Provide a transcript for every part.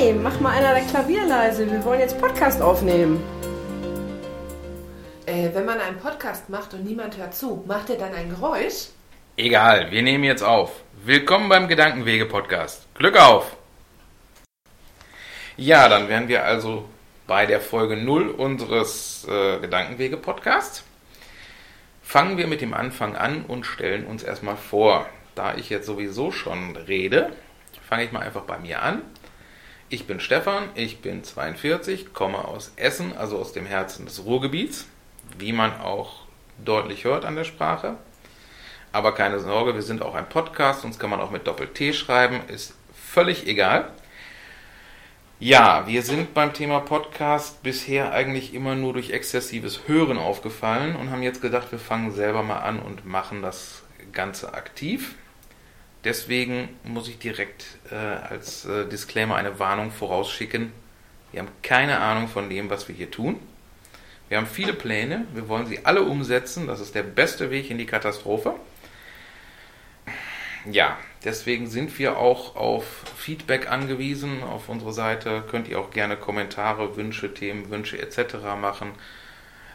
Hey, mach mal einer der Klavier leise. Wir wollen jetzt Podcast aufnehmen. Äh, wenn man einen Podcast macht und niemand hört zu, macht er dann ein Geräusch? Egal, wir nehmen jetzt auf. Willkommen beim Gedankenwege-Podcast. Glück auf! Ja, dann wären wir also bei der Folge 0 unseres äh, Gedankenwege-Podcasts. Fangen wir mit dem Anfang an und stellen uns erstmal vor. Da ich jetzt sowieso schon rede, fange ich mal einfach bei mir an. Ich bin Stefan, ich bin 42, komme aus Essen, also aus dem Herzen des Ruhrgebiets, wie man auch deutlich hört an der Sprache. Aber keine Sorge, wir sind auch ein Podcast, uns kann man auch mit Doppel-T schreiben, ist völlig egal. Ja, wir sind beim Thema Podcast bisher eigentlich immer nur durch exzessives Hören aufgefallen und haben jetzt gedacht, wir fangen selber mal an und machen das Ganze aktiv. Deswegen muss ich direkt äh, als äh, Disclaimer eine Warnung vorausschicken. Wir haben keine Ahnung von dem, was wir hier tun. Wir haben viele Pläne, wir wollen sie alle umsetzen. Das ist der beste Weg in die Katastrophe. Ja, deswegen sind wir auch auf Feedback angewiesen. Auf unserer Seite könnt ihr auch gerne Kommentare, Wünsche, Themenwünsche etc. machen.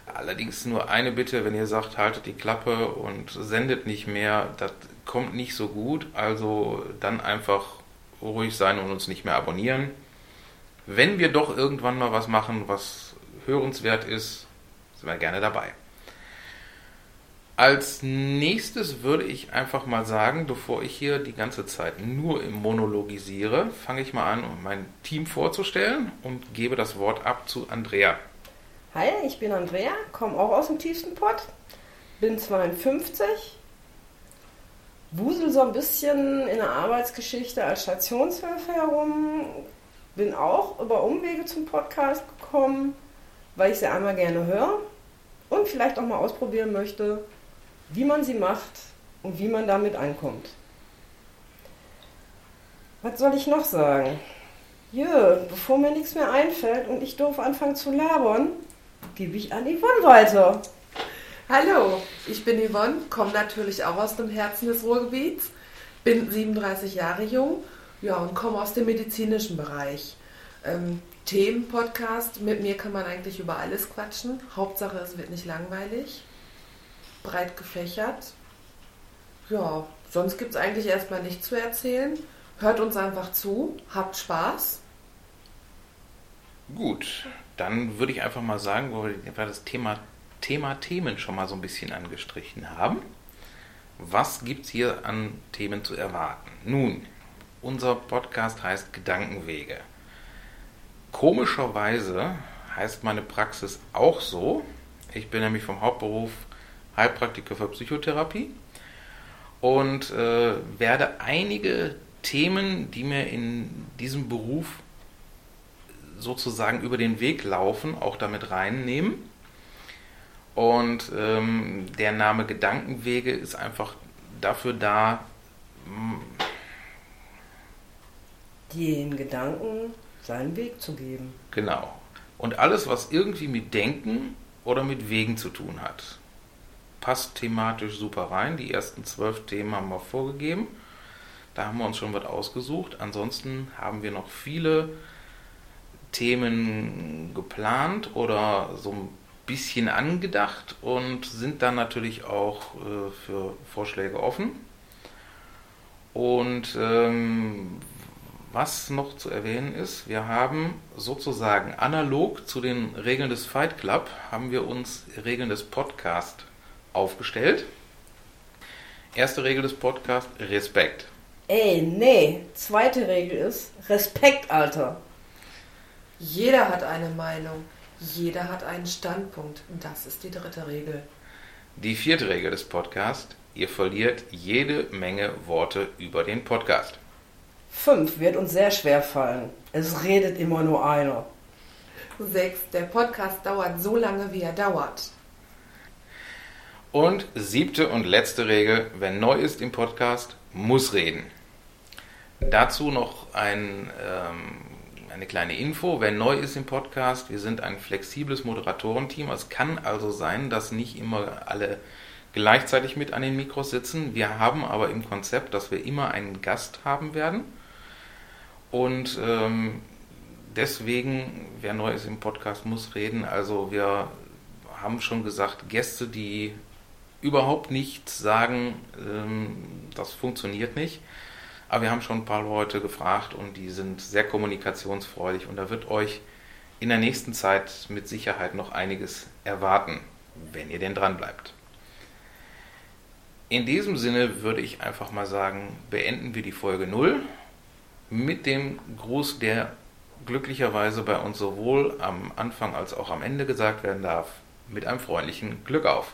Allerdings nur eine Bitte, wenn ihr sagt, haltet die Klappe und sendet nicht mehr, das kommt nicht so gut. Also dann einfach ruhig sein und uns nicht mehr abonnieren. Wenn wir doch irgendwann mal was machen, was hörenswert ist, sind wir gerne dabei. Als nächstes würde ich einfach mal sagen, bevor ich hier die ganze Zeit nur im Monologisiere, fange ich mal an, um mein Team vorzustellen und gebe das Wort ab zu Andrea. Hi, ich bin Andrea, komme auch aus dem tiefsten Pott, bin 52, wusel so ein bisschen in der Arbeitsgeschichte als Stationshilfe herum, bin auch über Umwege zum Podcast gekommen, weil ich sie einmal gerne höre und vielleicht auch mal ausprobieren möchte, wie man sie macht und wie man damit einkommt. Was soll ich noch sagen? Jö, bevor mir nichts mehr einfällt und ich doof anfangen zu labern, gebe ich an Yvonne weiter. Hallo, ich bin Yvonne, komme natürlich auch aus dem Herzen des Ruhrgebiets, bin 37 Jahre jung ja, und komme aus dem medizinischen Bereich. Ähm, Themenpodcast, mit mir kann man eigentlich über alles quatschen. Hauptsache, es wird nicht langweilig. Breit gefächert. Ja, sonst gibt es eigentlich erstmal nichts zu erzählen. Hört uns einfach zu, habt Spaß. Gut, dann würde ich einfach mal sagen, wo wir das Thema, Thema Themen schon mal so ein bisschen angestrichen haben. Was gibt es hier an Themen zu erwarten? Nun, unser Podcast heißt Gedankenwege. Komischerweise heißt meine Praxis auch so. Ich bin nämlich vom Hauptberuf Heilpraktiker für Psychotherapie und äh, werde einige Themen, die mir in diesem Beruf sozusagen über den Weg laufen, auch damit reinnehmen. Und ähm, der Name Gedankenwege ist einfach dafür da, den Gedanken seinen Weg zu geben. Genau. Und alles, was irgendwie mit Denken oder mit Wegen zu tun hat, passt thematisch super rein. Die ersten zwölf Themen haben wir vorgegeben. Da haben wir uns schon was ausgesucht. Ansonsten haben wir noch viele Themen geplant oder so ein bisschen angedacht und sind dann natürlich auch äh, für Vorschläge offen. Und ähm, was noch zu erwähnen ist, wir haben sozusagen analog zu den Regeln des Fight Club, haben wir uns Regeln des Podcast aufgestellt. Erste Regel des Podcasts, Respekt. Ey, nee. Zweite Regel ist Respekt, Alter. Jeder hat eine Meinung, jeder hat einen Standpunkt. Das ist die dritte Regel. Die vierte Regel des Podcasts, ihr verliert jede Menge Worte über den Podcast. Fünf wird uns sehr schwer fallen. Es redet immer nur einer. Sechs, der Podcast dauert so lange, wie er dauert. Und siebte und letzte Regel, wer neu ist im Podcast, muss reden. Dazu noch ein, ähm, eine kleine Info. Wer neu ist im Podcast, wir sind ein flexibles Moderatorenteam. Es kann also sein, dass nicht immer alle gleichzeitig mit an den Mikros sitzen. Wir haben aber im Konzept, dass wir immer einen Gast haben werden. Und ähm, deswegen, wer neu ist im Podcast, muss reden. Also wir haben schon gesagt, Gäste, die überhaupt nicht sagen, ähm, das funktioniert nicht. Aber wir haben schon ein paar Leute gefragt und die sind sehr kommunikationsfreudig und da wird euch in der nächsten Zeit mit Sicherheit noch einiges erwarten, wenn ihr denn dran bleibt. In diesem Sinne würde ich einfach mal sagen, beenden wir die Folge 0 mit dem Gruß, der glücklicherweise bei uns sowohl am Anfang als auch am Ende gesagt werden darf, mit einem freundlichen Glück auf.